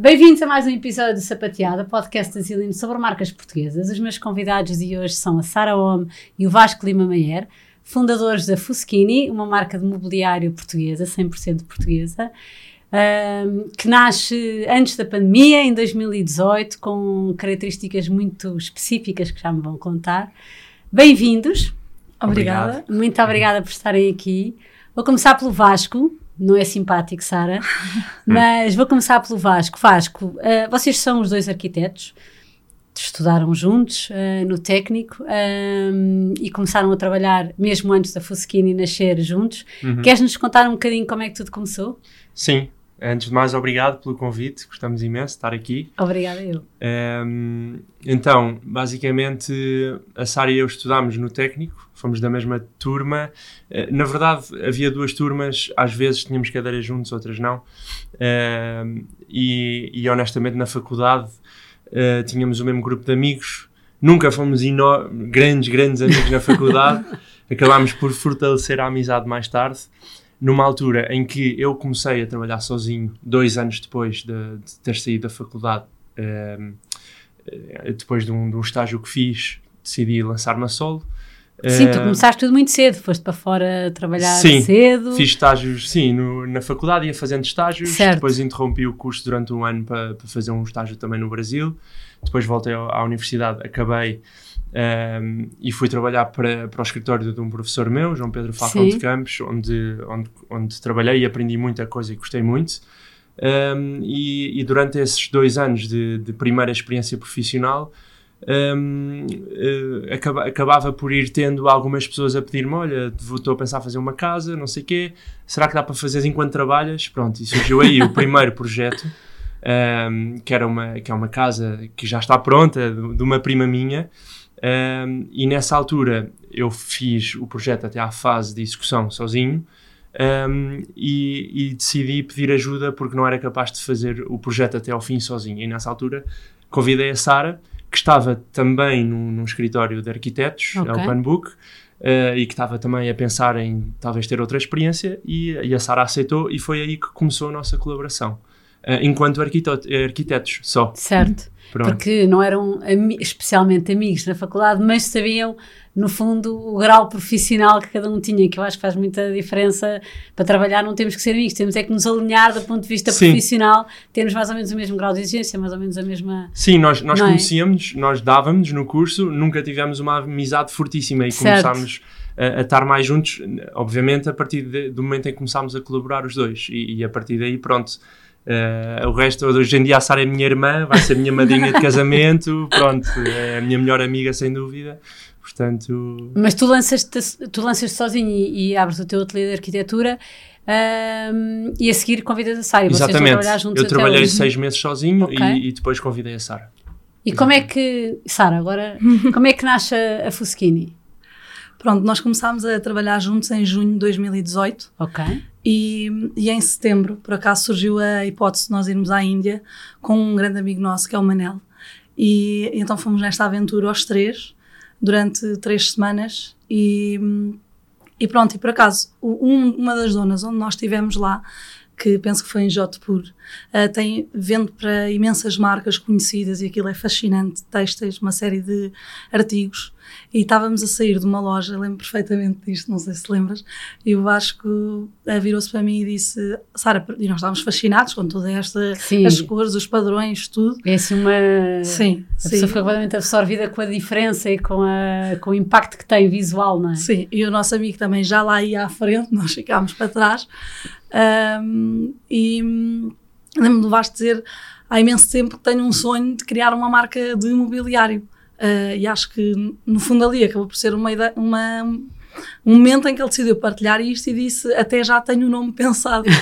Bem-vindos a mais um episódio do Sapateada, podcast da Zilino sobre marcas portuguesas. Os meus convidados de hoje são a Sara Ome e o Vasco Lima Maier, fundadores da Fuschini, uma marca de mobiliário portuguesa, 100% portuguesa, um, que nasce antes da pandemia, em 2018, com características muito específicas que já me vão contar. Bem-vindos. Obrigada. Obrigado. Muito obrigada por estarem aqui. Vou começar pelo Vasco. Não é simpático, Sara, mas vou começar pelo Vasco. Vasco, uh, vocês são os dois arquitetos, estudaram juntos uh, no técnico um, e começaram a trabalhar mesmo antes da Fuskini nascer juntos. Uhum. Queres-nos contar um bocadinho como é que tudo começou? Sim, Antes de mais, obrigado pelo convite, gostamos imenso de estar aqui. Obrigada eu. Um, então, basicamente, a Sara e eu estudámos no técnico, fomos da mesma turma. Uh, na verdade, havia duas turmas, às vezes tínhamos cadeiras juntos, outras não. Uh, e, e, honestamente, na faculdade uh, tínhamos o mesmo grupo de amigos. Nunca fomos grandes, grandes amigos na faculdade. Acabámos por fortalecer a amizade mais tarde numa altura em que eu comecei a trabalhar sozinho, dois anos depois de, de ter saído da faculdade, ehm, eh, depois de um, de um, estágio que fiz, decidi lançar-me a solo. Sim, tu ehm, começaste tudo muito cedo, foste para fora trabalhar sim, cedo. Fiz estágios, sim, no, na faculdade ia fazendo estágios, certo. depois interrompi o curso durante um ano para, para fazer um estágio também no Brasil, depois voltei à universidade, acabei um, e fui trabalhar para, para o escritório de um professor meu, João Pedro Falcão Sim. de Campos, onde, onde, onde trabalhei e aprendi muita coisa e gostei muito. Um, e, e, durante esses dois anos de, de primeira experiência profissional, um, uh, eh, acaba, acabava por ir tendo algumas pessoas a pedir-me: Olha, estou a pensar fazer uma casa, não sei o quê, será que dá para fazer enquanto trabalhas? Pronto, e surgiu aí o primeiro projeto, um, que, era uma, que é uma casa que já está pronta, de, de uma prima minha. Um, e nessa altura eu fiz o projeto até à fase de execução sozinho um, e, e, decidi pedir ajuda porque não era capaz de fazer o projeto até ao fim sozinho. E nessa altura convidei a Sara, que estava também num, num escritório de arquitetos, okay. Open Book, uh, e que estava também a pensar em talvez ter outra experiência, e, e a Sara aceitou, e foi aí que começou a nossa colaboração, enquanto arquitetos só. Certo. Pronto. porque não eram ami especialmente amigos na faculdade, mas sabiam, no fundo, o grau profissional que cada um tinha, que eu acho que faz muita diferença. Para trabalhar, não temos que ser amigos, temos é que nos alinhar do ponto de vista Sim. profissional, termos mais ou menos o mesmo grau de exigência, mais ou menos a mesma. Sim, nós, nós é? conhecíamos, nós dávamos no curso, nunca tivemos uma amizade fortíssima e certo. começámos a, a, estar mais juntos, obviamente, a partir de, do momento em que começámos a colaborar os dois, e, e a partir daí, pronto Uh, o resto, hoje em dia, a Sara é minha irmã, vai ser minha madrinha de casamento, pronto, é a minha melhor amiga, sem dúvida. Portanto... Mas tu lanças-te tu lanças sozinho e, e, abres o teu ateliê de arquitetura um, e a seguir convidas a Sara. Exatamente. Eu trabalhei seis meses sozinho okay. e, e, depois convidei a Sara. E Exatamente. como é que, Sara, agora, como é que nasce a, a Fuschini? Pronto, nós começámos a trabalhar juntos em junho de 2018. Ok. E, e, em setembro, por acaso, surgiu a hipótese de nós irmos à Índia com um grande amigo nosso, que é o Manel. E então fomos nesta aventura aos três, durante três semanas. E, e pronto, e por acaso, um, uma das zonas onde nós estivemos lá, que penso que foi em Jodhpur, uh, tem, vende para imensas marcas conhecidas e aquilo é fascinante, textos, uma série de artigos e estávamos a sair de uma loja, lembro perfeitamente disto, não sei se lembras, e o Vasco eh, virou-se para mim e disse, Sara, e nós estávamos fascinados com toda esta, sim. as cores, os padrões, tudo. É assim uma... Sim, a sim. pessoa foi completamente absorvida com a diferença e com, a, com o impacto que tem visual, não é? Sim, e o nosso amigo também já lá ia à frente, nós ficámos para trás, um, e lembro-me Vasco dizer, há imenso tempo que tenho um sonho de criar uma marca de imobiliário. Uh, e acho que, no fundo, ali acabou por ser uma, uma, um momento em que ele decidiu partilhar isto e disse: Até já tenho o nome pensado.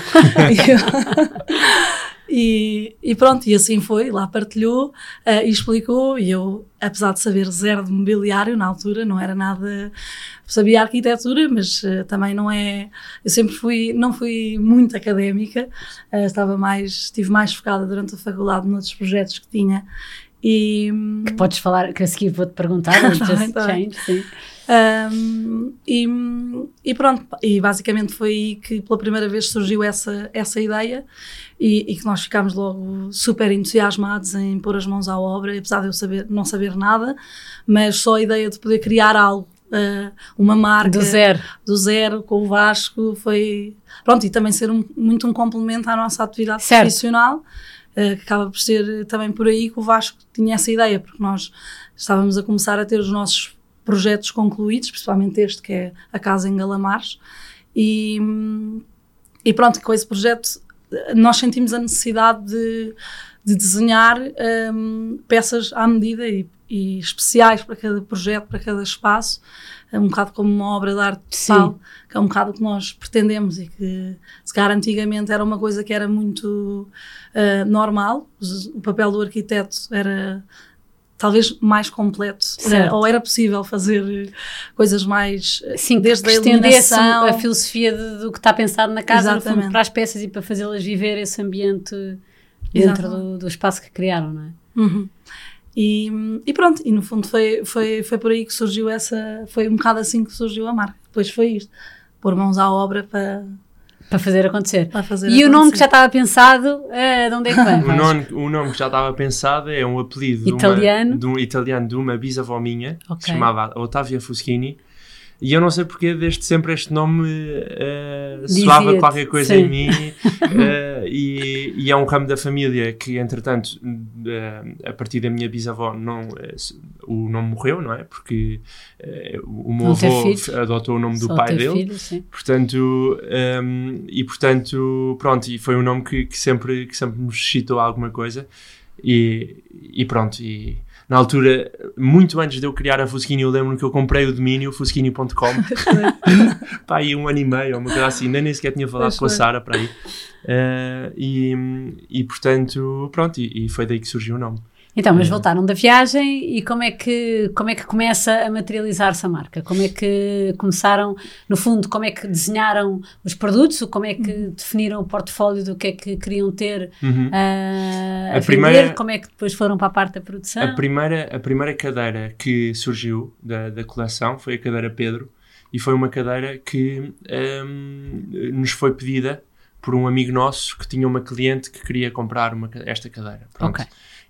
e, e, pronto, e assim foi. Lá partilhou uh, e explicou. E eu, apesar de saber zero de mobiliário na altura, não era nada. Sabia arquitetura, mas uh, também não é. Eu sempre fui, não fui muito académica, estava mais, estive mais focada durante a faculdade noutros projetos que tinha E, que podes falar, que a seguir vou-te perguntar, tá just tá change, sim. Um, e, e, pronto, e basicamente foi aí que pela primeira vez surgiu essa, essa ideia e, e, que nós ficámos logo super entusiasmados em pôr as mãos à obra, apesar de eu saber, não saber nada, mas só a ideia de poder criar algo, uh, uma marca do zero. do zero com o Vasco foi pronto, e também ser um, muito um complemento à nossa atividade certo. profissional. Uh, que acaba por ser também por aí que o Vasco tinha essa ideia, porque nós estávamos a começar a ter os nossos projetos concluídos, principalmente este que é a casa em Galamares. E, e pronto, com esse projeto nós sentimos a necessidade de, de desenhar um, peças à medida e, e, especiais para cada projeto, para cada espaço, é um bocado como uma obra de arte total, que é um bocado o que nós pretendemos e que, se calhar, antigamente era uma coisa que era muito uh, normal, o papel do arquiteto era talvez mais completo certo. ou era possível fazer coisas mais Sim, desde a iluminação a filosofia de, do que está pensado na casa fundo, para as peças e para fazê-las viver esse ambiente dentro do, do, espaço que criaram, não é? Uhum. E, e, pronto, e no fundo foi, foi, foi por aí que surgiu essa, foi um bocado assim que surgiu a marca. Depois foi isto, pôr mãos à obra para, para fazer acontecer. Para fazer e acontecer. o nome que já estava pensado, uh, de onde é que vem? o, nome, o nome que já estava pensado é um apelido italiano de, uma, de um italiano de uma bisavó minha, okay. que se chamava Otávia Fuschini. E eu não sei porque desde sempre este nome uh, soava qualquer coisa sim. em mim uh, e, e, é um ramo da família que entretanto uh, a partir da minha bisavó não, o nome morreu, não é? Porque o meu avô adotou o nome Só do pai dele filho, portanto um, ehm, e portanto pronto, e foi um nome que, que sempre, que sempre me suscitou alguma coisa e, e pronto, e na altura, muito antes de eu criar a Fusquini, eu lembro que eu comprei o domínio fusquini.com pá, aí um ano e meio, uma coisa assim, nem sequer tinha falado com a Sara para aí. Uh, e, e portanto, pronto, e, e foi daí que surgiu o nome. Então, mas é. voltaram da viagem e como é que como é que começa a materializar-se a marca? Como é que começaram, no fundo, como é que desenharam os produtos? Como é que uhum. definiram o portfólio do que é que queriam ter uhum. uh, a, a primeira, vender? Como é que depois foram para a parte da produção? A primeira, a primeira cadeira que surgiu da, da coleção foi a cadeira Pedro e foi uma cadeira que um, nos foi pedida por um amigo nosso que tinha uma cliente que queria comprar uma, esta cadeira. Pronto. Okay.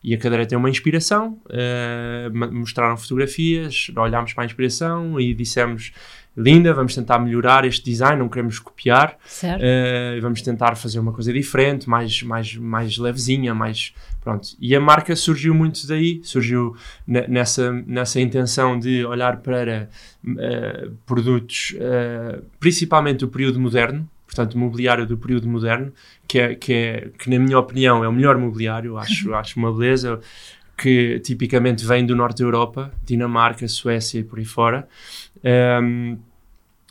E a cadeira tem uma inspiração, uh, mostraram fotografias, olhámos para a inspiração e dissemos linda, vamos tentar melhorar este design, não queremos copiar, uh, vamos tentar fazer uma coisa diferente, mais, mais, mais levezinha, mais pronto. E a marca surgiu muito daí, surgiu nessa, nessa intenção de olhar para uh, produtos, uh, principalmente do período moderno, portanto, mobiliário do período moderno, que, é, que, é, que na minha opinião é o melhor mobiliário, acho, acho uma beleza, que tipicamente vem do norte da Europa, Dinamarca, Suécia e por aí fora. Um,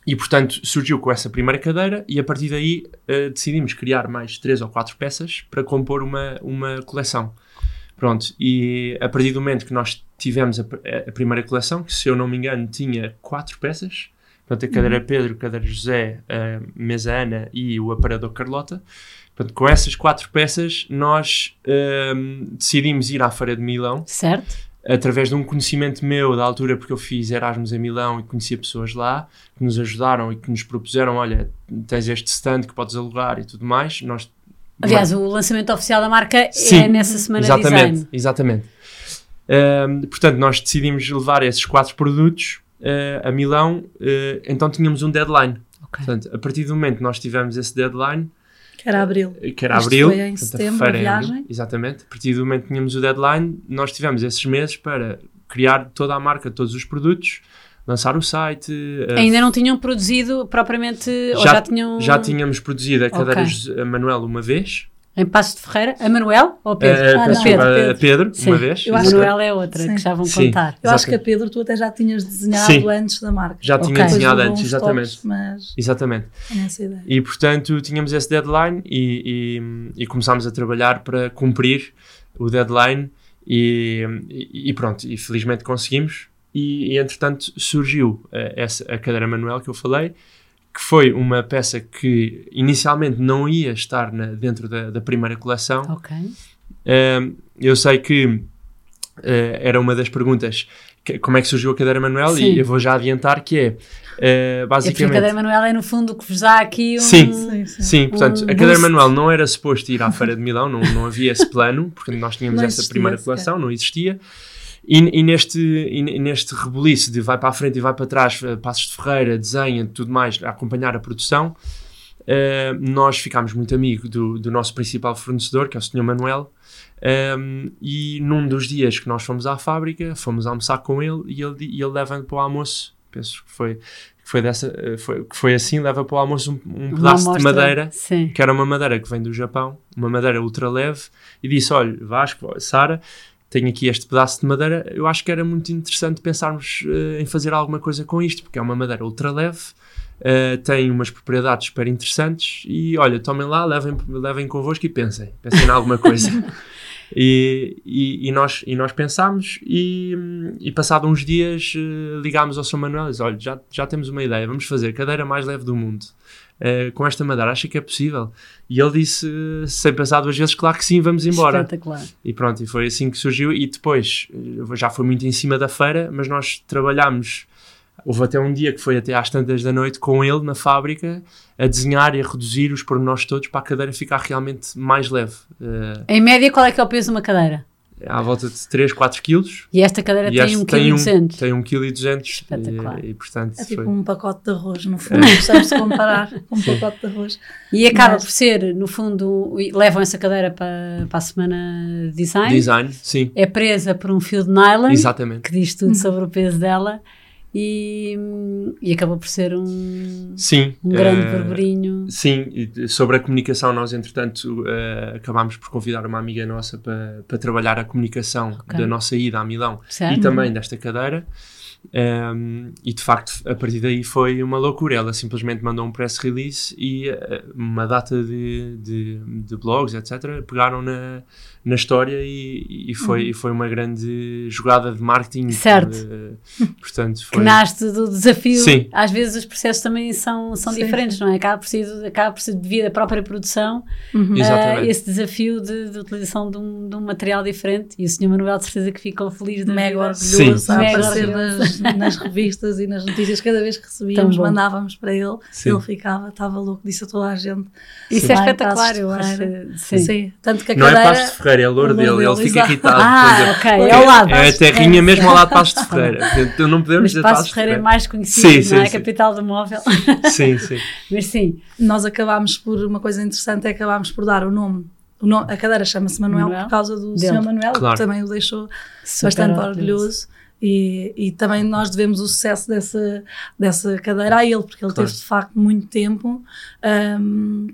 e portanto surgiu com essa primeira cadeira e a partir daí uh, decidimos criar mais três ou quatro peças para compor uma, uma coleção. Pronto, e a partir do momento que nós tivemos a, a primeira coleção, que se eu não me engano tinha quatro peças, Portanto, a cadeira uhum. Pedro, a cadeira José, a mesa Ana e o aparador Carlota. Portanto, com essas quatro peças, nós um, decidimos ir à Feira de Milão. Certo. Através de um conhecimento meu da altura, porque eu fiz Erasmus em Milão e conhecia pessoas lá que nos ajudaram e que nos propuseram: olha, tens este stand que podes alugar e tudo mais. Nós, Aliás, o lançamento oficial da marca é Sim, é nessa semana exatamente, design. Exatamente. Um, portanto, nós decidimos levar esses quatro produtos uh, a Milão, uh, então tínhamos um deadline. Okay. Portanto, a partir do momento que nós tivemos esse deadline, que era abril. Eh, que era Isto abril. Foi em setembro, a viagem. exatamente. A partir do momento que tínhamos o deadline, nós tivemos esses meses para criar toda a marca, todos os produtos, lançar o site. Ainda não tinham produzido propriamente, já, ou já tinham... Já tínhamos produzido a cadeira okay. Manuel uma vez, em Passo de Ferreira? A Manuel ou a Pedro? Uh, ah, não, Pedro, Pedro. Pedro uma vez. Eu a Manuel é outra, Sim. que já vão Sim. contar. Eu acho que a Pedro tu até já tinhas desenhado Sim. antes da marca. Já okay. tinha desenhado antes, exatamente. Toques, mas exatamente. E portanto tínhamos esse deadline e, e, e, começámos a trabalhar para cumprir o deadline e, e pronto, e felizmente conseguimos. E, e entretanto surgiu uh, essa, a cadeira Manuel que eu falei que foi uma peça que inicialmente não ia estar na, dentro da, da, primeira coleção. Ok. eu sei que uh, era uma das perguntas que, como é que surgiu a cadeira Manuel Sim. e eu vou já adiantar que é uh, basicamente... É a cadeira Manuel é no fundo o que vos dá aqui um... Sim, sim, sim. sim portanto um a cadeira Manuel não era suposto ir à Feira de Milão, não, não havia esse plano, porque nós tínhamos não essa primeira coleção, não existia. E, e, neste, e neste rebuliço de vai para a frente e vai para trás, eh, Passos de Ferreira, desenha, tudo mais, a acompanhar a produção, uh, nós ficámos muito amigos do, do nosso principal fornecedor, que é o Sr. Manuel, um, e num dos dias que nós fomos à fábrica, fomos almoçar com ele e ele, e ele leva para o almoço, penso que foi, que foi, dessa, eh, foi, que foi assim, leva para o almoço um, um pedaço de madeira, sim. que era uma madeira que vem do Japão, uma madeira ultra leve, e disse, olha, Vasco, Sara, tenho aqui este pedaço de madeira, eu acho que era muito interessante pensarmos uh, em fazer alguma coisa com isto, porque é uma madeira ultra leve, uh, tem umas propriedades super interessantes e olha, tomem lá, levem, levem convosco e pensem, pensem em alguma coisa. E, e, e, nós, e nós pensámos e, e passado uns dias uh, ligámos ao São Manuel e disse, olha, já, já temos uma ideia, vamos fazer a cadeira mais leve do mundo. Uh, com esta madeira, acha que é possível? E ele disse, sem pensar duas vezes, claro que sim, vamos embora. Espetacular. E pronto, e foi assim que surgiu. E depois, já foi muito em cima da feira, mas nós trabalhámos Houve até um dia que foi até às tantas da noite com ele na fábrica a desenhar e a reduzir os pormenores todos para a cadeira ficar realmente mais leve. Uh, em média, qual é que é o peso de uma cadeira? À volta de 3, 4 quilos. E esta cadeira e tem 1,2 kg. Tem 1,2 kg. Espetacular. E, e, portanto, é tipo foi... um pacote de arroz, no fundo. Sabes-se comparar com um pacote de arroz. E acaba Mas... por ser, no fundo, levam essa cadeira para, para a semana design. Design, sim. É presa por um fio de nylon. Exatamente. Que diz tudo sobre o peso dela e, e acabou por ser um, sim, um grande uh, burburinho. Sim, sobre a comunicação, nós entretanto uh, acabámos por convidar uma amiga nossa para, para trabalhar a comunicação okay. da nossa ida a Milão certo. e também desta cadeira. Um, e de facto, a partir daí foi uma loucura. Ela simplesmente mandou um press release e uh, uma data de, de, de, blogs, etc., pegaram na, na história e, e foi, uhum. foi uma grande jogada de marketing. Certo. Uh, portanto, foi... Que nasce do desafio. Sim. Às vezes os processos também são, são diferentes, não é? Acaba por, ser, acaba por ser devido à própria produção uhum. uh, esse desafio de, de utilização de um, de um, material diferente. E o Sr. Manuel, de certeza, que ficou feliz. Mega orgulhoso Sim. a aparecer nas, nas, revistas e nas notícias. Cada vez que recebíamos, mandávamos para ele. Sim. Ele ficava, estava louco, disse a toda a gente. Isso é espetacular, eu acho. Sim. Sim. Tanto que a não é cadeira, é de Ferreira, é a louro dele. Ele fica irritado. Ah, ok, é ao lado. É a terrinha mesmo ao lado de Passos de Ferreira. Então não podemos dizer Passos de Ferreira é mais conhecido, sim, sim, não é? Sim. Capital do móvel. Sim, sim. Mas sim. Nós acabámos por, uma coisa interessante é que acabámos por dar o nome o nome, a cadeira chama-se Manuel, Manuel, por causa do Sr. Manuel, claro. que também o deixou Super bastante orgulhoso. E, e, também nós devemos o sucesso dessa, dessa cadeira a ele, porque ele claro. teve de facto muito tempo. Um,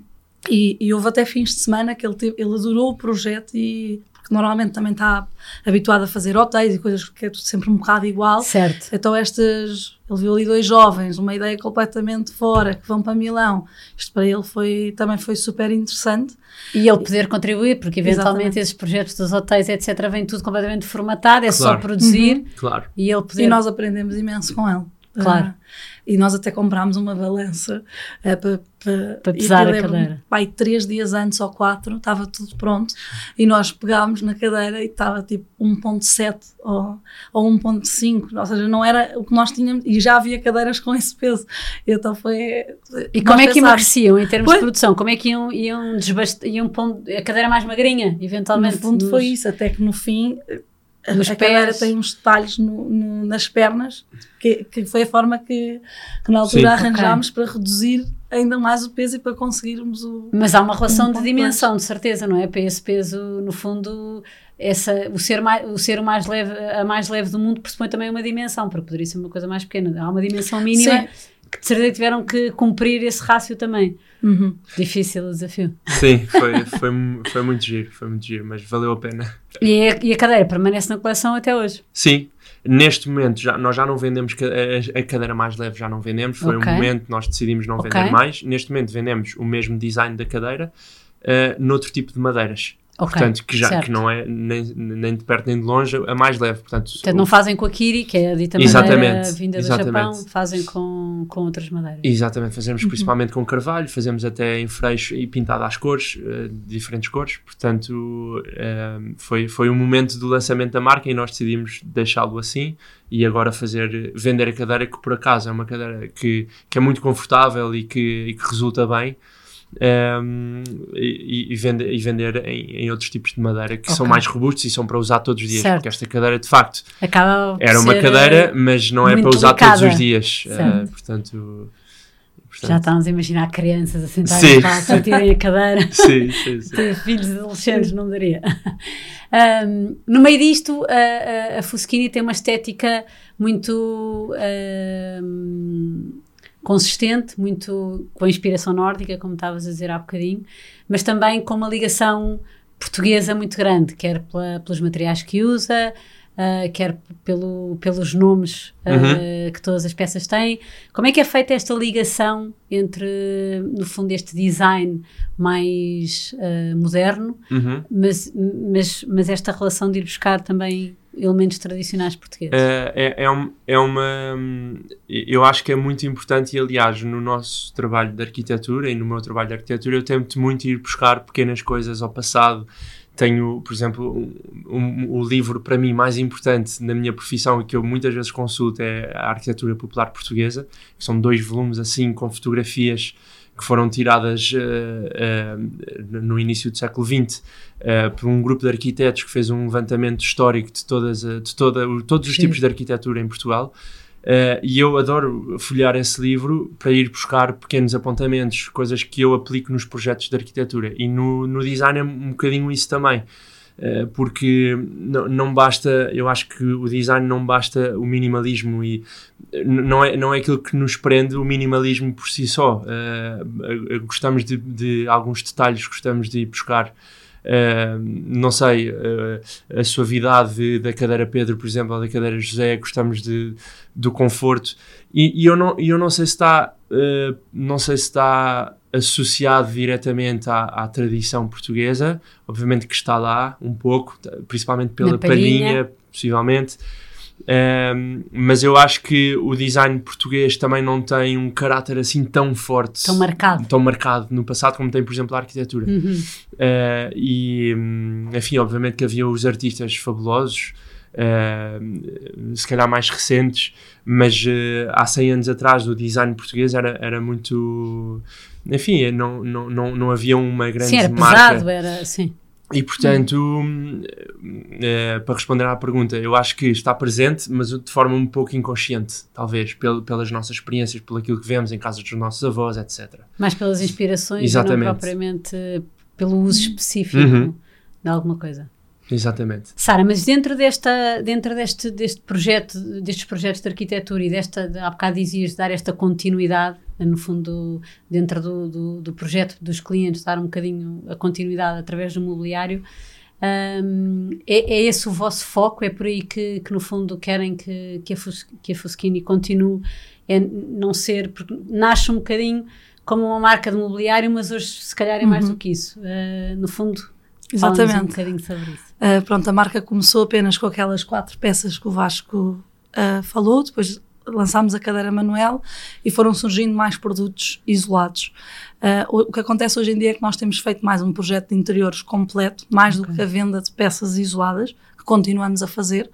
e, e, houve até fins de semana que ele, teve, ele adorou o projeto e porque normalmente também está habituado a fazer hotéis e coisas que é tudo sempre um bocado igual. Certo. Então estas, ele viu ali dois jovens, uma ideia completamente fora, que vão para Milão. Isto para ele foi, também foi super interessante. E ele poder contribuir, porque eventualmente Exatamente. esses projetos dos hotéis, etc., vem tudo completamente formatado, é claro. só produzir. Uhum. Claro. E ele poder... E nós aprendemos imenso com ele. Claro. Uh, e nós até comprámos uma balança uh, para, para pesar a cadeira. Pai, três dias antes ou quatro, estava tudo pronto e nós pegámos na cadeira e estava tipo 1.7 ou, ou 1.5, ou seja, não era o que nós tínhamos e já havia cadeiras com esse peso. Então foi. E como é que emagreciam em termos foi? de produção? Como é que iam, iam, iam pondo a cadeira mais magrinha, eventualmente? No fundo nos... foi isso, até que no fim nos a pés. tem uns detalhes no, no, nas pernas, que, que, foi a forma que, que na altura Sim. arranjámos okay. para reduzir ainda mais o peso e para conseguirmos o. Mas há uma relação um de dimensão, de certeza, não é? Para esse peso, no fundo, essa, o, ser mais, o ser o mais leve, a mais leve do mundo pressupõe também uma dimensão, porque poderia ser uma coisa mais pequena. Há uma dimensão mínima Sim. Que de certeza tiveram que cumprir esse rácio também. Uhum. Difícil o desafio. Sim, foi, foi, foi muito giro, foi muito giro, mas valeu a pena. E a, e a cadeira permanece na coleção até hoje? Sim, neste momento já, nós já não vendemos a, a cadeira mais leve, já não vendemos. Foi okay. um momento que nós decidimos não okay. vender mais. Neste momento vendemos o mesmo design da cadeira uh, noutro tipo de madeiras. Okay, portanto, que já que não é nem, nem de perto nem de longe a mais leve. Portanto, portanto não fazem com a Kiri, que é a dita madeira vinda exatamente. do Japão, fazem com, com outras madeiras. Exatamente, fazemos uhum. principalmente com carvalho, fazemos até em freixo e pintado às cores, uh, diferentes cores. Portanto, uh, foi, foi um momento do lançamento da marca e nós decidimos deixá-lo assim e agora fazer vender a cadeira que por acaso é uma cadeira que, que é muito confortável e que, e que resulta bem um, e, e, vender, e vender em, em, outros tipos de madeira que okay. são mais robustos e são para usar todos os dias, certo. porque esta cadeira de facto Acaba era uma cadeira, eh, mas não é para usar delicada. todos os dias. Uh, portanto, portanto, Já estamos a imaginar crianças a sentarem para sentirem a cadeira. sim, sim, sim. filhos adolescentes, não daria. Um, no meio disto, a, a, a Fuschini tem uma estética muito. Um, consistente, muito com a inspiração nórdica, como estavas a dizer há bocadinho, mas também com uma ligação portuguesa muito grande, quer pela, pelos materiais que usa, uh, quer pelo, pelos nomes uh, uhum. que todas as peças têm. Como é que é feita esta ligação entre, no fundo, este design mais uh, moderno, uhum. mas, mas, mas esta relação de ir buscar também elementos tradicionais portugueses? É, é, é, um, é, uma. Eu acho que é muito importante, e aliás, no nosso trabalho de arquitetura e no meu trabalho de arquitetura, eu tento muito ir buscar pequenas coisas ao passado. Tenho, por exemplo, um, um, o livro para mim mais importante na minha profissão e que eu muitas vezes consulto é a Arquitetura Popular Portuguesa. São dois volumes assim com fotografias que foram tiradas uh, uh, no início do século XX uh, eh, por um grupo de arquitetos que fez um levantamento histórico de, todas, de toda, todos os Sim. tipos de arquitetura em Portugal. E eu adoro folhear esse livro para ir buscar pequenos apontamentos, coisas que eu aplico nos projetos de arquitetura. E no, no design é um bocadinho isso também. Eh, porque não, não basta, eu acho que o design não basta o minimalismo e não é, não é aquilo que nos prende o minimalismo por si só. Uh, gostamos de, de, alguns detalhes, gostamos de ir buscar. Uh, não sei, uh, a suavidade da cadeira Pedro, por exemplo, ou da cadeira José, gostamos de, do conforto. E, e eu, não, eu não sei se está, uh, não sei se está associado diretamente à, à, tradição portuguesa, obviamente que está lá um pouco, principalmente pela palhinha. palhinha, possivelmente. Um, mas eu acho que o design português também não tem um caráter assim tão forte, tão marcado, tão marcado no passado como tem, por exemplo, a arquitetura. Uhum. Uh, e, hum, enfim, obviamente que havia os artistas fabulosos, uh, se calhar mais recentes, mas uh, há 100 anos atrás o design português era, era muito. Enfim, não, não, não, não havia uma grande sim, era marca. Pesado, era, sim. E portanto, uh, para responder à pergunta, eu acho que está presente, mas de forma um pouco inconsciente, talvez, pel pelas nossas experiências, pelo aquilo que vemos em casa dos nossos avós, etc. Mais pelas inspirações Exatamente. e não propriamente pelo uso específico uhum. de alguma coisa. Exatamente. Sara, mas dentro, desta, dentro deste, deste projeto, destes projetos de arquitetura e desta, há bocado dizias, dar esta continuidade, no fundo, dentro do, do, do, projeto dos clientes, dar um bocadinho a continuidade através do mobiliário, um, é, é, esse o vosso foco? É por aí que, que no fundo, querem que, que, a, Fus, que a Fuschini continue? É não ser, porque nasce um bocadinho como uma marca de mobiliário, mas hoje se calhar é mais uhum. do que isso. Uh, no fundo, Exatamente. um bocadinho sobre isso. Uh, pronto, a marca começou apenas com aquelas quatro peças que o Vasco uh, falou, depois lançámos a cadeira Manuel e foram surgindo mais produtos isolados. Uh, o que acontece hoje em dia é que nós temos feito mais um projeto de interiores completo, mais okay. do que a venda de peças isoladas, que continuamos a fazer,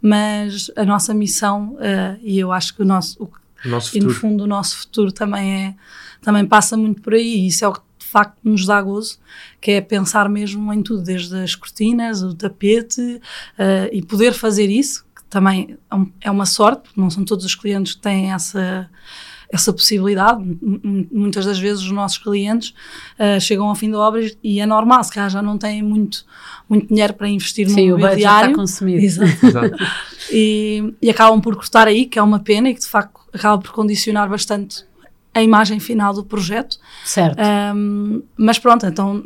mas a nossa missão, uh, e eu acho que o nosso, o, nosso e no fundo o nosso futuro também é também passa muito por aí, e isso é o que facto nos dá gozo, que é pensar mesmo em tudo, desde as cortinas, o tapete, uh, e poder fazer isso, também é, é uma sorte, não são todos os clientes que têm essa essa possibilidade. Muitas das vezes os nossos clientes uh, chegam ao fim da obra e é normal, se calhar já não têm muito, muito dinheiro para investir Sim, no mobiliário. Sim, o está consumido. Exato. Exato. e, e acabam por cortar aí, que é uma pena e que de facto acaba por condicionar bastante a imagem final do projeto. Certo. Um, mas pronto, então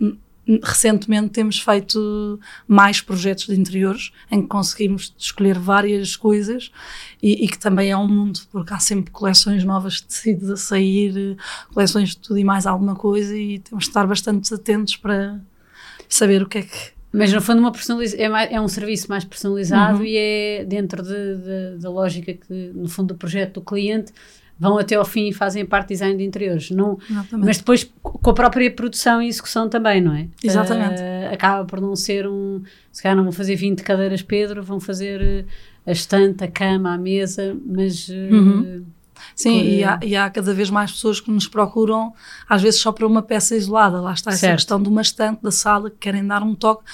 recentemente temos feito mais projetos de interiores em que conseguimos escolher várias coisas e, e, que também é um mundo, porque há sempre coleções novas de tecidos a sair, coleções de tudo e mais alguma coisa e temos de estar bastante atentos para saber o que é que Mas no fundo uma personaliza é, mais, é um serviço mais personalizado uhum. e é dentro de, de, da lógica que, no fundo, do projeto do cliente vão até ao fim e fazem parte de design de interiores. Não, mas depois com a própria produção e execução também, não é? Exatamente. Uh, acaba por não ser um. Se calhar não vão fazer 20 cadeiras Pedro, vão fazer eh, a estante, a cama, a mesa, mas. Eh, uhum. Sim, e há, e há, cada vez mais pessoas que nos procuram, às vezes só para uma peça isolada. Lá está essa certo. questão de uma estante da sala que querem dar um toque.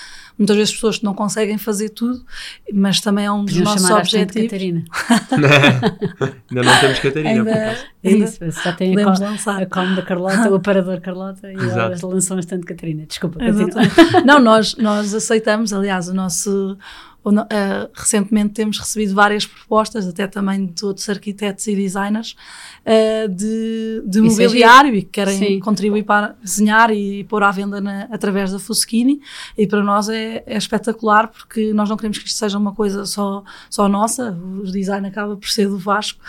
Muitas vezes pessoas que não conseguem fazer tudo, mas também é um dos Podemos nossos objetivos. Catarina. ainda não temos Catarina. Ainda, é isso, já tem a, lançar. a com da Carlota, o aparador Carlota, e elas lançam a estante Catarina. Desculpa, Não, nós, nós aceitamos, aliás, o nosso Uh, recentemente temos recebido várias propostas, até também de outros arquitetos e designers, uh, de, de é mobiliário e que querem Sim. contribuir para desenhar e pôr à venda na, através da Fuskini. E para nós é, é, espetacular porque nós não queremos que isto seja uma coisa só, só nossa, o design acaba por ser do Vasco.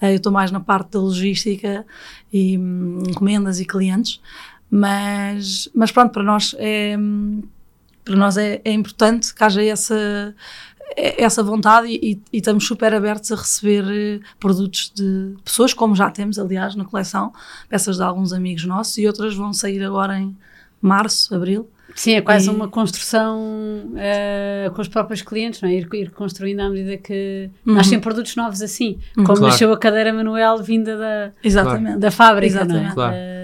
Uh, eu estou mais na parte da logística e um, encomendas e clientes, mas, mas pronto, para nós é para nós é, é importante que haja essa, essa vontade e, e, e, estamos super abertos a receber eh, produtos de pessoas, como já temos, aliás, na coleção, peças de alguns amigos nossos e outras vão sair agora em março, abril. Sim, é quase e... uma construção uh, com os próprios clientes, não é? Ir, ir construindo à medida que uhum. nascem produtos novos assim, uhum. como claro. nasceu a cadeira manuel vinda da, Exatamente. da fábrica, Exatamente. não é? Claro. Uh.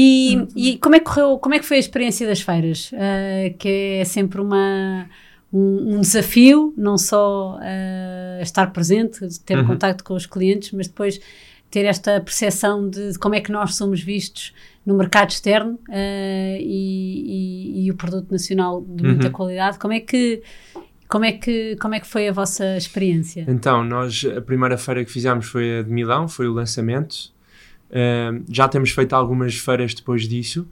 E, uhum. e como é que correu, como é que foi a experiência das feiras? Uh, que é sempre uma, um, um desafio, não só uh, estar presente, ter uhum. contato com os clientes, mas depois ter esta percepção de, de como é que nós somos vistos no mercado externo uh, e, e, e, o produto nacional de muita uhum. qualidade. Como é que como é, que, como é que foi a vossa experiência? Então, nós, a primeira feira que fizemos foi a de Milão, foi o lançamento. Já temos feito algumas feiras depois disso.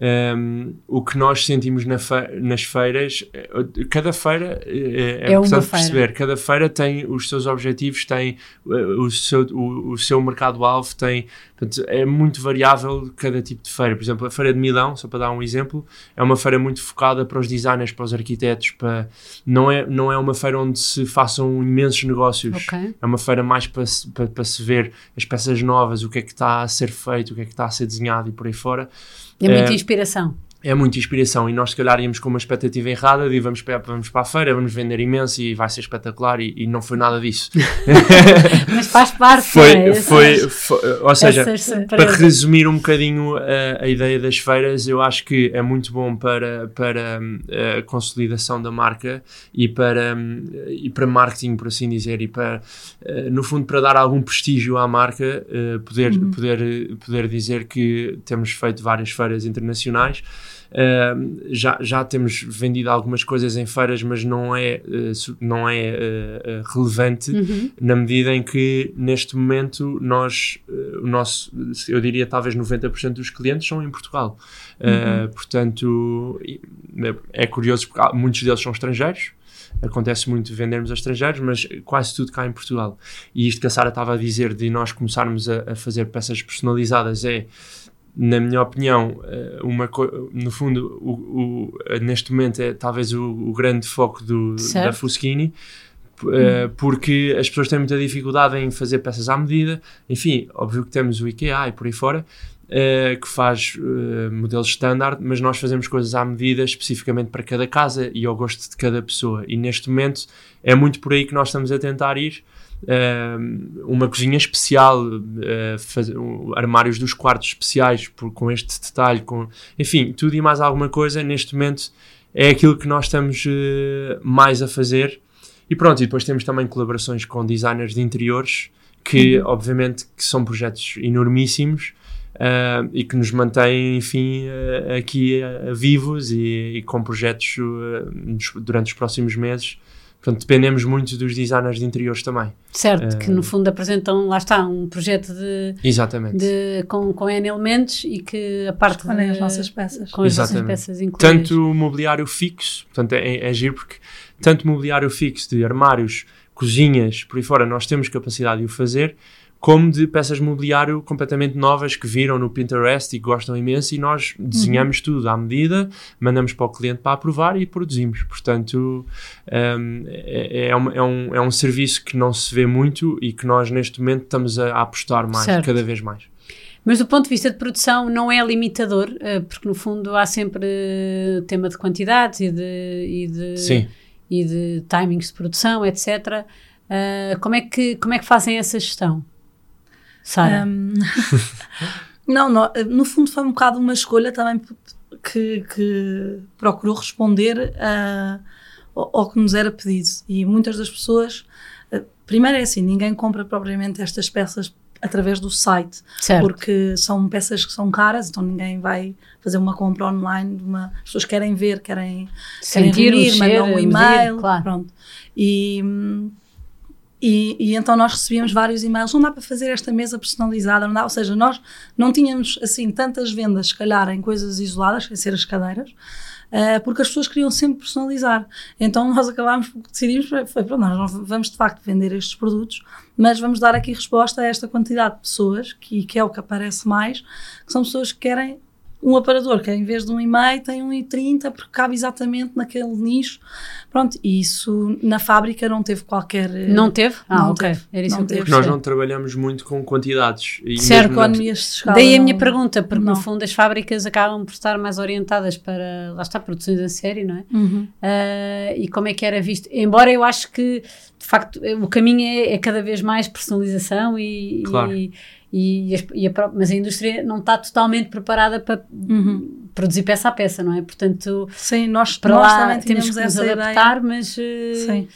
Um, o que nós sentimos na fe nas feiras, eh, cada feira eh, é, é, é importante perceber, cada feira tem os seus objetivos, tem o seu, o, o seu mercado-alvo, tem Portanto, é muito variável cada tipo de feira. Por exemplo, a Feira de Milão, só para dar um exemplo, é uma feira muito focada para os designers, para os arquitetos. Para... Não, é, não é uma feira onde se façam imensos negócios. Okay. É uma feira mais para, para, para se ver as peças novas, o que é que está a ser feito, o que é que está a ser desenhado e por aí fora. É muita é, inspiração é muita inspiração e nós se calhar íamos com uma expectativa errada de vamos para, vamos para a feira, vamos vender imenso e vai ser espetacular e, e não foi nada disso. Mas faz parte, foi, é? foi, foi, ou seja, para resumir um bocadinho a, a, ideia das feiras, eu acho que é muito bom para, para hum, a consolidação da marca e para, hum, e para marketing, por assim dizer, e para, eh, no fundo, para dar algum prestígio à marca, eh, poder, uhum. poder, poder dizer que temos feito várias feiras internacionais. Uh, já, já temos vendido algumas coisas em feiras, mas não é, uh, não é uh, relevante uhum. na medida em que neste momento nós, o nosso, eu diria talvez 90% dos clientes são em Portugal. Uhum. portanto, é curioso porque muitos deles são estrangeiros, acontece muito vendermos a estrangeiros, mas quase tudo cá em Portugal. E isto que a Sara estava a dizer de nós começarmos a, a fazer peças personalizadas é na minha opinião, eh, uma no fundo, o, o, neste momento é talvez o, o grande foco do, da Fuschini, uh, porque as pessoas têm muita dificuldade em fazer peças à medida. Enfim, óbvio que temos o IKEA e por aí fora, uh, que faz uh, modelos standard, mas nós fazemos coisas à medida especificamente para cada casa e ao gosto de cada pessoa. E neste momento é muito por aí que nós estamos a tentar ir uma cozinha especial, uh, faz, armários dos quartos especiais por, com este detalhe, com, enfim, tudo e mais alguma coisa neste momento é aquilo que nós estamos uh, mais a fazer. E pronto, e depois temos também colaborações com designers de interiores, que uhum. obviamente que são projetos enormíssimos uh, e que nos mantêm, enfim, uh, aqui vivos e, e, com projetos durante os próximos meses Portanto, dependemos muito dos designers de interiores também. Certo, uh, que no fundo apresentam, lá está, um projeto de, exatamente. De, com, com N elementos e que a parte com as nossas peças. Com as nossas peças incluídas. Tanto mobiliário fixo, portanto é, é giro porque tanto mobiliário fixo de armários, cozinhas, por aí fora, nós temos capacidade de o fazer, como de peças de mobiliário completamente novas que viram no Pinterest e gostam imenso e nós desenhamos uhum. tudo à medida, mandamos para o cliente para aprovar e produzimos. Portanto, um, é, é, um, é, um, é um serviço que não se vê muito e que nós neste momento estamos a, a apostar mais, certo. cada vez mais. Mas do ponto de vista de produção não é limitador, eh, porque no fundo há sempre tema de quantidades e de, e de, Sim. E de timings de produção, etc. Uh, como, é que, como é que fazem essa gestão? Sara? Um, não, no, no fundo foi um bocado uma escolha também que, que procurou responder a, ao que nos era pedido. E muitas das pessoas, eh, primeiro é assim, ninguém compra propriamente estas peças através do site, certo. porque são peças que são caras, então ninguém vai fazer uma compra online. Uma, as pessoas querem ver, querem, Sentir, querem reunir, mandam um e-mail, claro. pronto. E, e, e, então nós recebíamos vários e-mails, não dá para fazer esta mesa personalizada, não dá, ou seja, nós não tínhamos assim tantas vendas, se calhar, em coisas isoladas, sem ser as cadeiras, uh, porque as pessoas queriam sempre personalizar. Então nós acabámos, decidimos, foi pronto, nós vamos de facto vender estes produtos, mas vamos dar aqui resposta a esta quantidade de pessoas, que, que é o que aparece mais, que são pessoas que querem um aparador que em vez de um e-mail tem um e 30 porque cabe exatamente naquele nicho. Pronto, e isso na fábrica não teve qualquer. Eh, não teve? Ah, não ok. Teve. Era isso não que teve. Nós não trabalhamos muito com quantidades. E certo, economias de escala. Daí a minha pergunta, porque não. no fundo as fábricas acabam por estar mais orientadas para, lá está, produções em série, não é? Uhum. Uh, e como é que era visto? Embora eu acho que, de facto, o caminho é, é cada vez mais personalização e. Claro. E, e, e a, mas a indústria não está totalmente preparada para uhum. produzir peça a peça, não é? Portanto, Sim, nós, para nós lá temos que nos adaptar, ideia. mas, eh, Sim.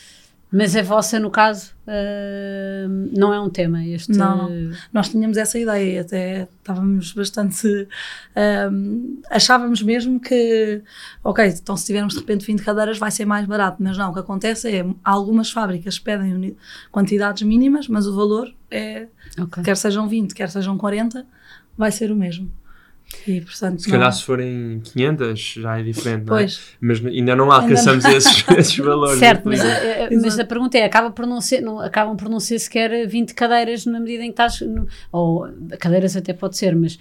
Mas a vossa, no caso, uh, não é um tema. Este, não, não, nós tínhamos essa ideia, até estávamos bastante. Uh, achávamos mesmo que, ok, então se tivermos de repente 20 cadeiras vai ser mais barato, mas não, o que acontece é algumas fábricas pedem quantidades mínimas, mas o valor é Okay. Quer sejam 20, quer sejam 40, vai ser o mesmo. E, portanto, se calhar se forem 500 já é diferente, pois. não é? Mas ainda não alcançamos ainda não. Esses, esses valores. Certo, mas a, a, mas a, pergunta é, acaba por não ser, não, acabam por não ser sequer 20 cadeiras na medida em que estás, no, ou cadeiras até pode ser, mas uh,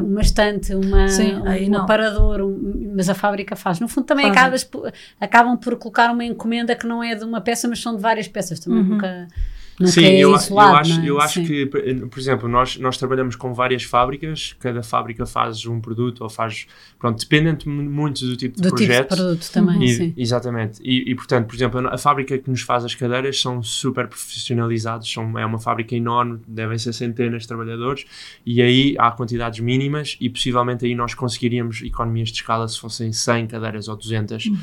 hum. uma estante, uma, Sim, um, um aparador, um, mas a fábrica faz. No fundo também acabas, acabam por colocar uma encomenda que não é de uma peça, mas são de várias peças também. Uhum. Nunca Sim, é eu, isolado, eu acho, é? eu acho que, por exemplo, nós, nós trabalhamos com várias fábricas, cada fábrica faz um produto ou faz, pronto, dependente muito do tipo de do projeto. Tipo de produto também, e, sim. Exatamente. E, e, portanto, por exemplo, a fábrica que nos faz as cadeiras são super profissionalizados, são, é uma fábrica enorme, devem ser centenas de trabalhadores, e aí há quantidades mínimas e possivelmente aí nós conseguiríamos economias de escala se fossem 100 cadeiras ou 200. Uhum.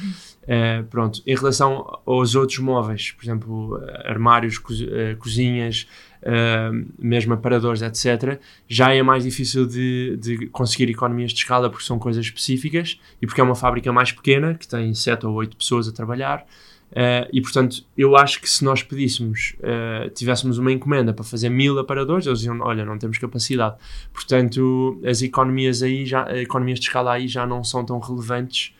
Uh, pronto, em relação aos outros móveis, por exemplo, armários, uh, cozinhas, uh, mesmo aparadores, etc., já é mais difícil de, de, conseguir economias de escala porque são coisas específicas e porque é uma fábrica mais pequena, que tem 7 ou 8 pessoas a trabalhar. e portanto, eu acho que se nós pedíssemos, tivéssemos uma encomenda para fazer mil aparadores, eles diziam: Olha, não temos capacidade. Portanto, as economias aí, já, economias de escala aí já não são tão relevantes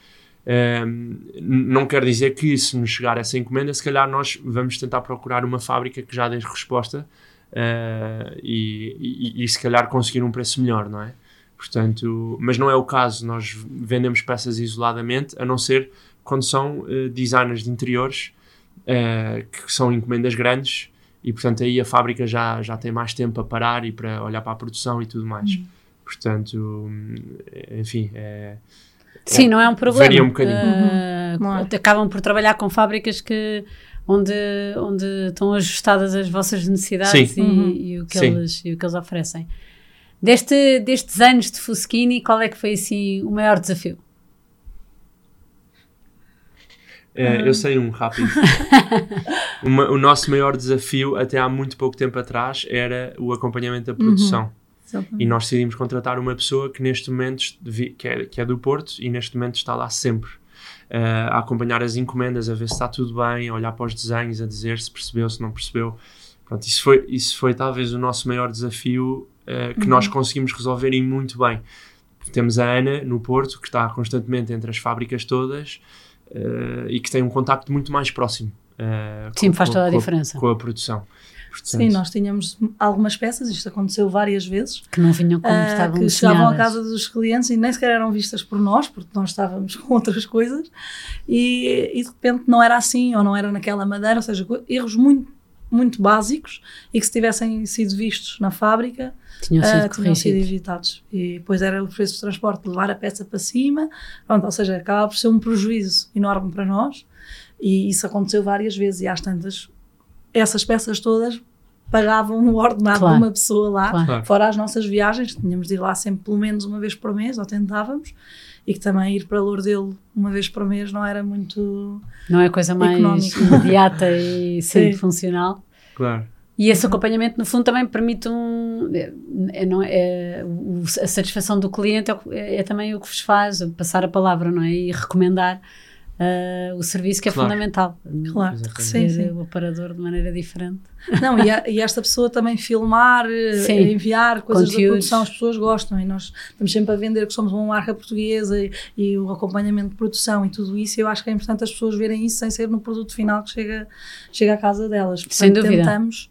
não quer dizer que se nos chegar essa encomenda, se calhar nós vamos tentar procurar uma fábrica que já dê resposta uh, e, e, e, se calhar conseguir um preço melhor, não é? Portanto, mas não é o caso, nós vendemos peças isoladamente, a não ser quando são uh, designers de interiores, uh, que são encomendas grandes, e portanto aí a fábrica já, já tem mais tempo a parar e para olhar para a produção e tudo mais. Hum. Portanto, enfim, é, Sim, não é um problema. Varia um bocadinho. Uh, uhum. Acabam por trabalhar com fábricas que onde, onde estão ajustadas as vossas necessidades e, uhum. e, o que eles, e o que eles oferecem. Deste, destes anos de Fuskini, qual é que foi assim o maior desafio? É, eu sei um rápido. Uma, o nosso maior desafio, até há muito pouco tempo atrás, era o acompanhamento da produção. Uhum. Exatamente. E nós decidimos contratar uma pessoa que neste momento, que é, que é do Porto, e neste momento está lá sempre. Uh, a acompanhar as encomendas, a ver se está tudo bem, a olhar para os desenhos, a dizer se percebeu, se não percebeu. Pronto, isso foi, isso foi talvez o nosso maior desafio uh, que uhum. nós conseguimos resolver e muito bem. Temos a Ana no Porto, que está constantemente entre as fábricas todas uh, e que tem um contacto muito mais próximo. Sim, com, faz toda a diferença. Com a produção. Portanto, Sim, nós tínhamos algumas peças, isto aconteceu várias vezes. Que não vinham como uh, estavam Que chegavam à casa dos clientes e nem sequer eram vistas por nós, porque nós estávamos com outras coisas, e, e de repente não era assim, ou não era naquela madeira, ou seja, erros muito, muito básicos e que se tivessem sido vistos na fábrica, tinham sido, uh, tinham sido evitados. E depois era o preço de transporte levar a peça para cima, pronto, ou seja, acaba por ser um prejuízo enorme para nós, e isso aconteceu várias vezes, e às tantas, essas peças todas pagavam o ordenado claro. de uma pessoa lá, claro. fora as nossas viagens, tínhamos de ir lá sempre pelo menos uma vez por mês, ou tentávamos, e que também ir para Lourdelo uma vez por mês não era muito Não é a coisa mais económica. imediata e sempre funcional. Claro. E esse acompanhamento, no fundo, também permite um. É, é não é, é a satisfação do cliente é, é, também o que vos faz passar a palavra, não é? E recomendar uh, o serviço que é claro. fundamental. Claro, sim, sim. o operador de maneira diferente. Não, e, a, e esta pessoa também filmar, eh, sim. enviar coisas Conteúdos. da produção, as pessoas gostam e nós estamos sempre a vender que somos uma marca portuguesa e, e, o acompanhamento de produção e tudo isso. Eu acho que é importante as pessoas verem isso sem ser no produto final que chega, chega à casa delas. Portanto, Sem dúvida. Tentamos,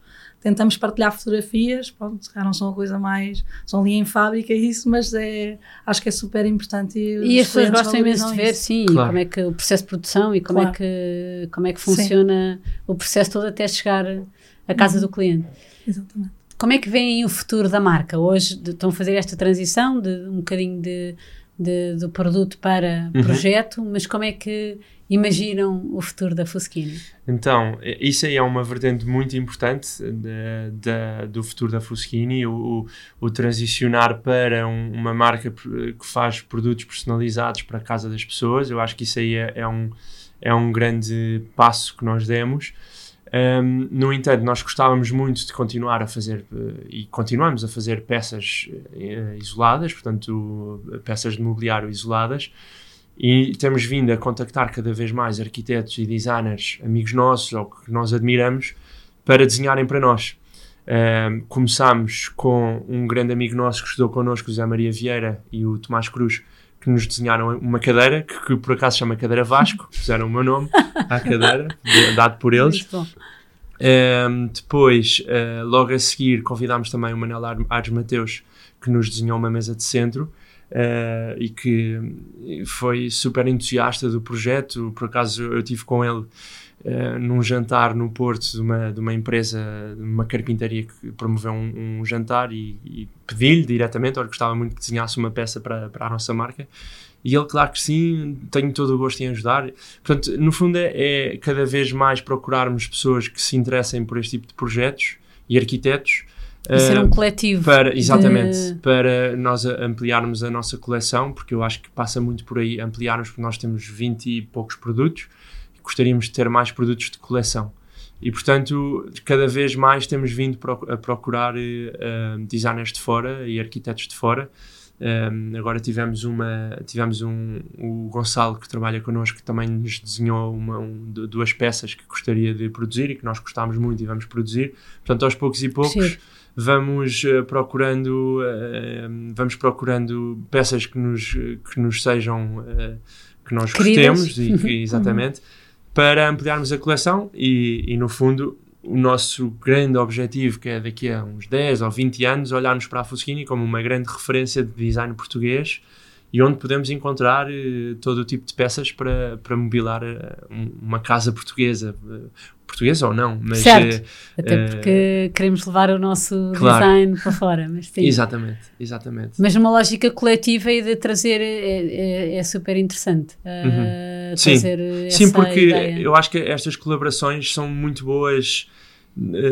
tentamos partilhar fotografias, pronto, se não são a coisa mais, são ali em fábrica isso, mas é, acho que é super importante. E, e as pessoas gostam imenso de ver, isso. sim, claro. como é que o processo de produção e como, é, que, como é que funciona sim. o processo todo até chegar à casa uhum. do cliente. Exatamente. Como é que vem o futuro da marca? Hoje estão a fazer esta transição de um bocadinho de, de do produto para uhum. projeto, mas como é que imaginam o futuro da Fuskini? Então, isso aí é uma vertente muito importante de, de, do futuro da Fuskini, o, o, transicionar para um, uma marca que faz produtos personalizados para a casa das pessoas. Eu acho que isso aí é, é um, é um grande passo que nós demos. Um, no entanto, nós gostávamos muito de continuar a fazer uh, e continuamos a fazer peças uh, isoladas, portanto, peças de mobiliário isoladas, e temos vindo a contactar cada vez mais arquitetos e designers, amigos nossos ou que nós admiramos, para desenharem para nós. Um, começámos com um grande amigo nosso que estudou connosco, o Maria Vieira e o Tomás Cruz, que nos desenharam uma cadeira, que, que por acaso chama Cadeira Vasco, puseram o meu nome à cadeira, dado por eles. Um, depois, uh, logo a seguir, convidámos também o Manel Ares Mateus, que nos desenhou uma mesa de centro uh, e que foi super entusiasta do projeto. Por acaso eu tive com ele uh, num jantar no Porto de uma, de uma empresa, de uma carpintaria que promoveu um, um jantar e, e pedi-lhe diretamente, olha, gostava muito que desenhasse uma peça para, para a nossa marca. E ele, claro que sim, tenho todo o gosto em ajudar. Portanto, no fundo, é, é cada vez mais procurarmos pessoas que se interessem por este tipo de projetos e arquitetos e ser um coletivo. Para, exatamente, de... para nós ampliarmos a nossa coleção, porque eu acho que passa muito por aí ampliarmos, porque nós temos 20 e poucos produtos gostaríamos de ter mais produtos de coleção. E, portanto, cada vez mais temos vindo a procurar uh, designers de fora e arquitetos de fora. Um, agora tivemos uma tivemos um o Gonçalo que trabalha connosco que também nos desenhou uma, um, duas peças que gostaria de produzir e que nós gostámos muito e vamos produzir portanto aos poucos e poucos Sim vamos uh, procurando uh, vamos procurando peças que nos que nos sejam uh, que nós Queridas. gostemos e que, exatamente para ampliarmos a coleção e, e, no fundo o nosso grande objetivo que é daqui a uns 10 ou 20 anos olharmos para a Fuschini como uma grande referência de design português e onde podemos encontrar todo o tipo de peças para, para mobilar uma casa portuguesa portuguesa ou não, mas... Certo, até porque queremos levar o nosso claro. design para fora, mas sim. Exatamente, exatamente. Mas numa lógica coletiva e de trazer é, é, é super interessante. Uh, uhum. Sim, sim porque ideia. eu acho que estas colaborações são muito boas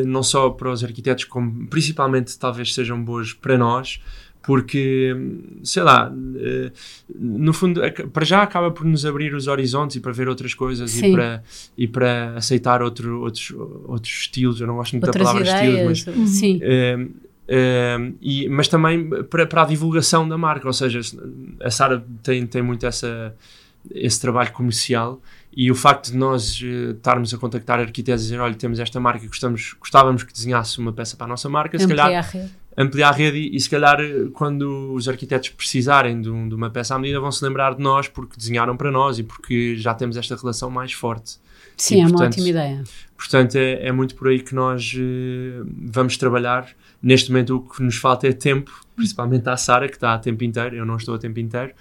não só para os arquitetos, como principalmente talvez sejam boas para nós, porque, sei lá, eh, no fundo, para já acaba por nos abrir os horizontes e para ver outras coisas e para, e para aceitar outro, outros, outros estilos. Eu não gosto muito outras da palavra ideias. estilos, mas. Sim. Uh, uh, e, mas também para, para a divulgação da marca, ou seja, a Sara tem, tem muito essa, esse trabalho comercial e o facto de nós uh, estarmos a contactar arquitetos e dizer, olha, temos esta marca, gostamos, gostávamos que desenhasse uma peça para a nossa marca, se calhar ampliar a rede e, e, se calhar quando os arquitetos precisarem de, um, de, uma peça à medida vão se lembrar de nós porque desenharam para nós e porque já temos esta relação mais forte. Sim, e, é portanto, uma ótima ideia. Portanto, é, é muito por aí que nós uh, vamos trabalhar. Neste momento o que nos falta é tempo, principalmente à Sara, que está a tempo inteiro, eu não estou a tempo inteiro.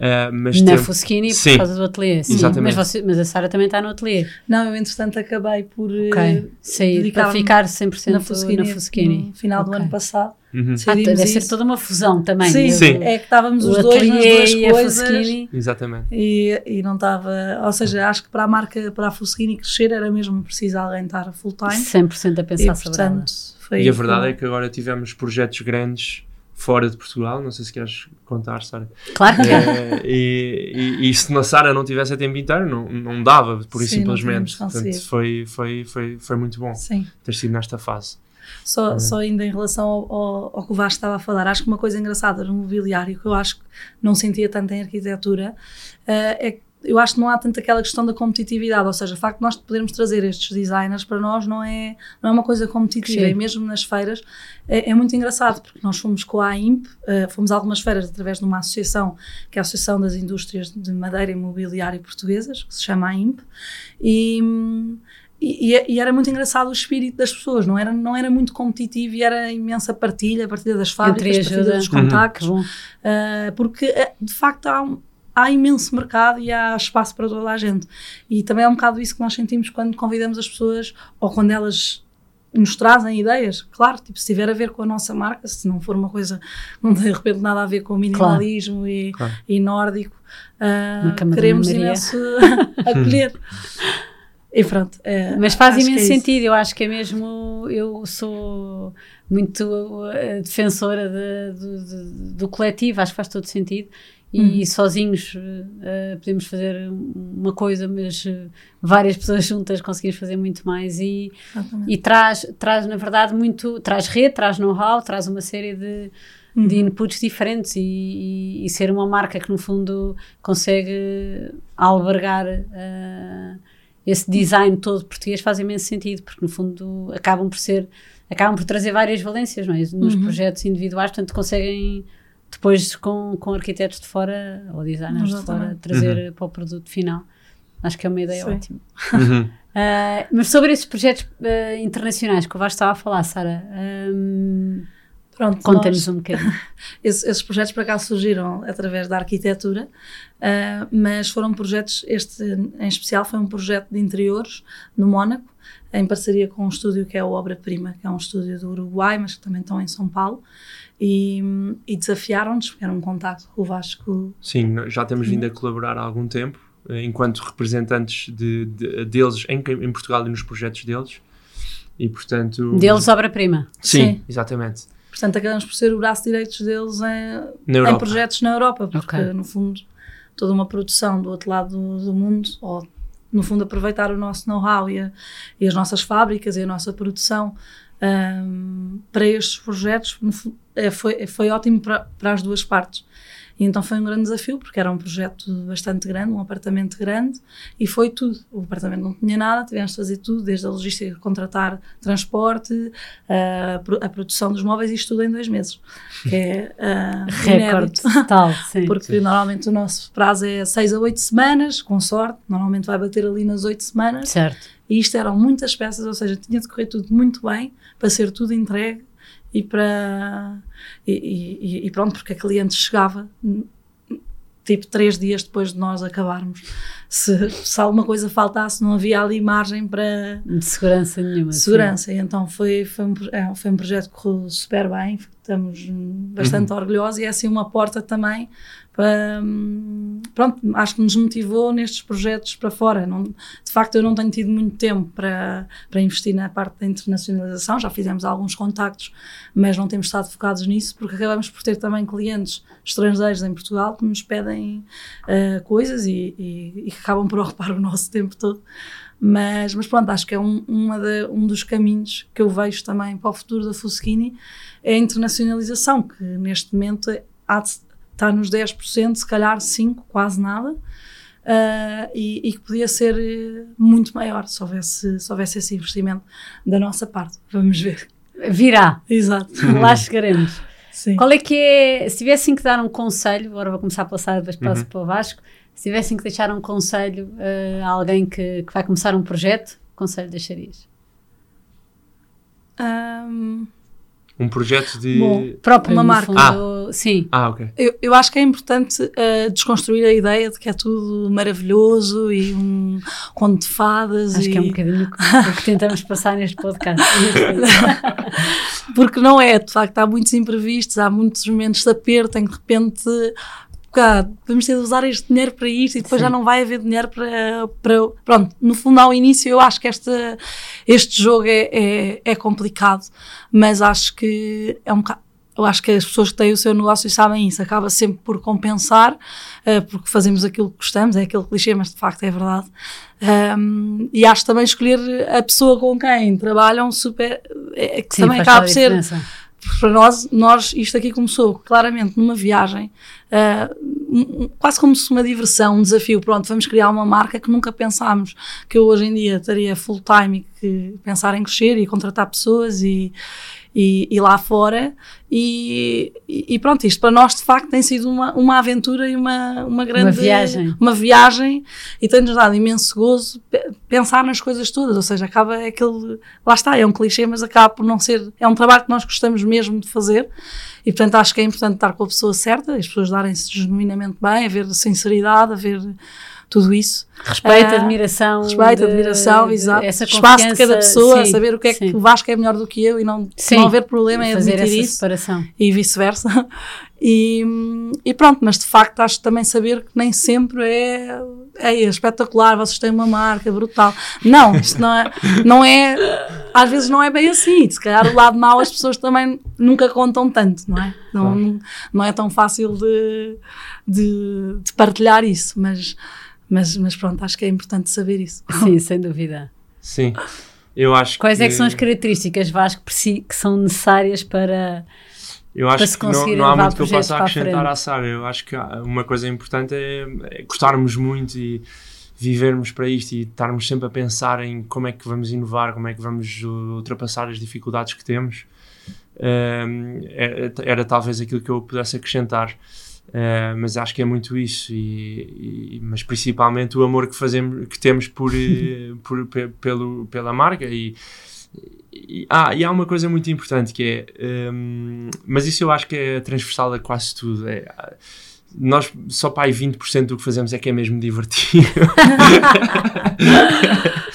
Uh, mas Na tempo... Fuskini por causa do ateliê. Sim, Exatamente. Mas, você, mas a Sara também está no ateliê. Não, eu entretanto acabei por okay. uh, sair para ficar 100% na Fuskini, na Fuskini. no final okay. do ano passado. Uhum. Ah, deve ser toda uma fusão também. Sim, sim. é que estávamos os dois nas duas e coisas. A Exatamente. E, e não estava. Ou seja, acho que para a marca, para a Fuskini crescer, era mesmo preciso alguém estar full time. 100% a pensar e, sobre portanto, foi, e a verdade foi... é que agora tivemos projetos grandes fora de Portugal, não sei se queres contar, Sara. Claro é. E, e, e, se a Sara não tivesse a tempo inteiro, não, não dava, por isso simplesmente. Portanto, foi, foi, foi, foi muito bom Sim. ter sido nesta fase. Só, só ainda em relação ao, ao, ao, que o Vasco estava a falar, acho que uma coisa engraçada no mobiliário que eu acho que não sentia tanto em arquitetura uh, é que eu acho que não há tanto aquela questão da competitividade, ou seja, o facto de nós podermos trazer estes designers para nós não é, não é uma coisa competitiva, Sim. e mesmo nas feiras é, é, muito engraçado, porque nós fomos com a AIMP, uh, fomos a algumas feiras através de uma associação, que é a Associação das Indústrias de Madeira Mobiliário Portuguesas, que se chama AIMP, e, e, e, era muito engraçado o espírito das pessoas, não era, não era muito competitivo e era imensa partilha, partilha das fábricas, partilha dos contactos, uhum. uh, porque eh, de facto há um, há imenso mercado e há espaço para toda a gente. E também é um bocado isso que nós sentimos quando convidamos as pessoas ou quando elas nos trazem ideias, claro, tipo, se tiver a ver com a nossa marca, se não for uma coisa não tem de repente nada a ver com o minimalismo claro. E, claro. e nórdico, uh, queremos imenso acolher. E pronto. É, Mas faz imenso é sentido, eu acho que é mesmo. Eu sou muito uh, defensora de, de, de, do coletivo, acho que faz todo sentido e uhum. sozinhos uh, podemos fazer uma coisa, mas uh, várias pessoas juntas conseguimos fazer muito mais e, e traz, traz, na verdade, muito, traz rede, traz know-how, traz uma série de, uhum. de inputs diferentes e, e, e, ser uma marca que no fundo consegue albergar uh, esse design todo português faz imenso sentido, porque no fundo acabam por ser, acabam por trazer várias valências, não é? Nos uhum. projetos individuais, portanto conseguem depois com, com arquitetos de fora ou designers de fora trazer uhum. para o produto final. Acho que é uma ideia Sim. ótima. Uhum. uh, mas sobre esses projetos uh, internacionais que o Vasco estava a falar, Sara, um, Pronto, conta-nos um bocadinho. esses, esses, projetos para cá surgiram através da arquitetura, uh, mas foram projetos, este em especial foi um projeto de interiores no Mónaco, em parceria com um estúdio que é o Obra Prima, que é um estúdio do Uruguai, mas que também estão em São Paulo e, e desafiaram-nos, era um contato com o Vasco. Sim, já temos vindo a colaborar há algum tempo, eh, enquanto representantes de, de deles em, em, Portugal e nos projetos deles. E portanto. Deles obra-prima. Sim, Sim, exatamente. Portanto, acabamos por ser o braço direito deles em, em projetos na Europa, porque okay. no fundo toda uma produção do outro lado do, do mundo, ou no fundo aproveitar o nosso know-how e, e, as nossas fábricas e a nossa produção um, para estes projetos é, foi, foi ótimo para, para as duas partes. E então foi um grande desafio, porque era um projeto bastante grande, um apartamento grande, e foi tudo. O apartamento não tinha nada, tivemos de fazer tudo, desde a logística, contratar transporte, a, a produção dos móveis, isto tudo em dois meses. Que é uh, recorde total, sim. Porque sim. normalmente o nosso prazo é seis a oito semanas, com sorte, normalmente vai bater ali nas oito semanas. Certo. E isto eram muitas peças, ou seja, tinha de correr tudo muito bem para ser tudo entregue e para e, e, e, pronto, porque a cliente chegava tipo três dias depois de nós acabarmos. Se, se alguma coisa faltasse, não havia ali margem para. De segurança nenhuma. Segurança. Sim. E então foi, foi, um, é, foi um projeto que correu super bem, estamos bastante uhum. orgulhosos e é assim uma porta também pronto, acho que nos motivou nestes projetos para fora. Não, de facto, eu não tenho tido muito tempo para, para investir na parte da internacionalização, já fizemos alguns contactos, mas não temos estado focados nisso, porque acabamos por ter também clientes estrangeiros em Portugal que nos pedem uh, coisas e, e, e, que acabam por ocupar o nosso tempo todo. Mas, mas pronto, acho que é um, de, um dos caminhos que eu vejo também para o futuro da Fuskini, é a internacionalização, que neste momento há de, está nos 10%, se calhar 5%, quase nada. Uh, e, e, que podia ser eh, muito maior se houvesse, se houvesse esse investimento da nossa parte. Vamos ver. Virá. Exato. Lá chegaremos. Sim. Qual é que é, se tivessem que dar um conselho, agora vou começar pela Sara, depois passo uhum. para o Vasco, se tivessem que deixar um conselho uh, a alguém que, que vai começar um projeto, que conselho deixarias? Um um projeto de. Bom, próprio, uma marca. Ah. Sim. Ah, ok. Eu, eu acho que é importante uh, desconstruir a ideia de que é tudo maravilhoso e um conto de fadas. Acho e... que é um bocadinho o que tentamos passar neste podcast. Porque não é, de facto, há muitos imprevistos, há muitos momentos de aperto em que de repente cá, vamos ter de usar este dinheiro para isto e depois Sim. já não vai haver dinheiro para, para. Pronto, no fundo, ao início, eu acho que esta, este jogo é, é, é complicado, mas acho que é um bocado. Eu acho que as pessoas que têm o seu negócio e sabem isso, acaba sempre por compensar, uh, porque fazemos aquilo que gostamos, é aquele clichê, mas de facto é verdade. Um, e acho também escolher a pessoa com quem trabalham super. É, que Sim, também acaba por ser para nós, nós, isto aqui começou claramente numa viagem, uh, quase como se uma diversão, um desafio. Pronto, vamos criar uma marca que nunca pensámos que eu hoje em dia estaria full time e que pensar em crescer e contratar pessoas e, e, e lá fora. E, e, pronto, isto para nós de facto tem sido uma, uma aventura e uma, uma grande uma viagem. Uma viagem e tem-nos dado imenso gozo pensar nas coisas todas. Ou seja, acaba é aquele. Lá está, é um clichê, mas acaba por não ser. É um trabalho que nós gostamos mesmo de fazer. E portanto acho que é importante estar com a pessoa certa, as pessoas darem-se genuinamente bem, haver sinceridade, haver tudo isso. Respeito, uh, admiração. Respeito, de, admiração, exato. Essa Espaço de cada pessoa, sim, saber o que é que o Vasco é melhor do que eu e não, não haver problema em fazer admitir essa isso. Separação. E vice-versa. E, e, pronto, mas de facto acho também saber que nem sempre é, é espetacular, vocês têm uma marca brutal. Não, isto não é, não é, às vezes não é bem assim. Se calhar o lado mau as pessoas também nunca contam tanto, não é? Não, não é tão fácil de, de, de partilhar isso, mas mas, mas pronto, acho que é importante saber isso. Sim, sem dúvida. Sim, eu acho Quais que... é que são as características, Vasco, que são necessárias para eu acho que não, não há muito que eu possa acrescentar à Sara. Eu acho que uma coisa importante é, é gostarmos muito e vivermos para isto e estarmos sempre a pensar em como é que vamos inovar, como é que vamos ultrapassar as dificuldades que temos. Um, era, era, talvez aquilo que eu pudesse acrescentar. Uh, mas acho que é muito isso e, e, mas principalmente o amor que fazemos que temos por, eh, por, pelo, pela marca e, e, ah, e há uma coisa muito importante que é um, ehm, mas isso eu acho que é transversal a quase tudo é, nós só para aí 20% do que fazemos é que é mesmo divertido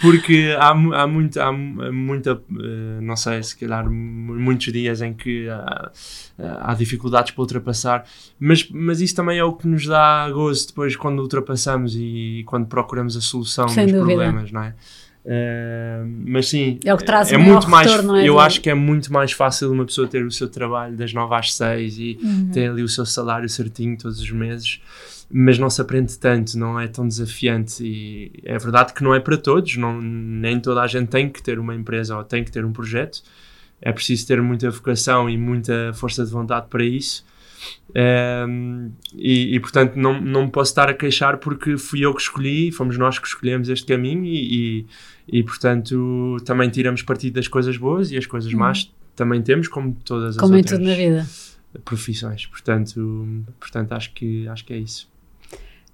porque há, há, muito, há muita, eh, não sei, se calhar muitos dias em que há, há, dificuldades para ultrapassar, mas, mas isso também é o que nos dá gozo depois quando ultrapassamos e quando procuramos a solução Sem dos dúvida. problemas, não é? Uh, mas sim, é, o que traz é muito mais. Retorno, é eu acho que é muito mais fácil uma pessoa ter o seu trabalho das 9 às 6 e uhum. ter ali o seu salário certinho todos os meses mas não se aprende tanto, não é tão desafiante e é verdade que não é para todos, não, nem toda a gente tem que ter uma empresa ou tem que ter um projeto, é preciso ter muita vocação e muita força de vontade para isso. Um, e, e, portanto não, não me posso estar a queixar porque fui eu que escolhi, fomos nós que escolhemos este caminho e, e, e portanto também tiramos partido das coisas boas e as coisas uhum. más também temos, como todas as como outras tudo na vida. profissões. Portanto, portanto acho, que, acho que é isso.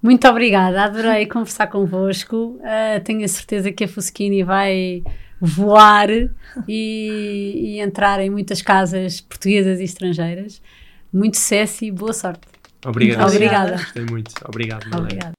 Muito obrigada, adorei conversar convosco. Uh, tenho a certeza que a Fuskini vai voar e, e, entrar em muitas casas portuguesas e estrangeiras. Muito sucesso e boa sorte. Obrigado. Obrigada. Gostei muito. Obrigado. Obrigada.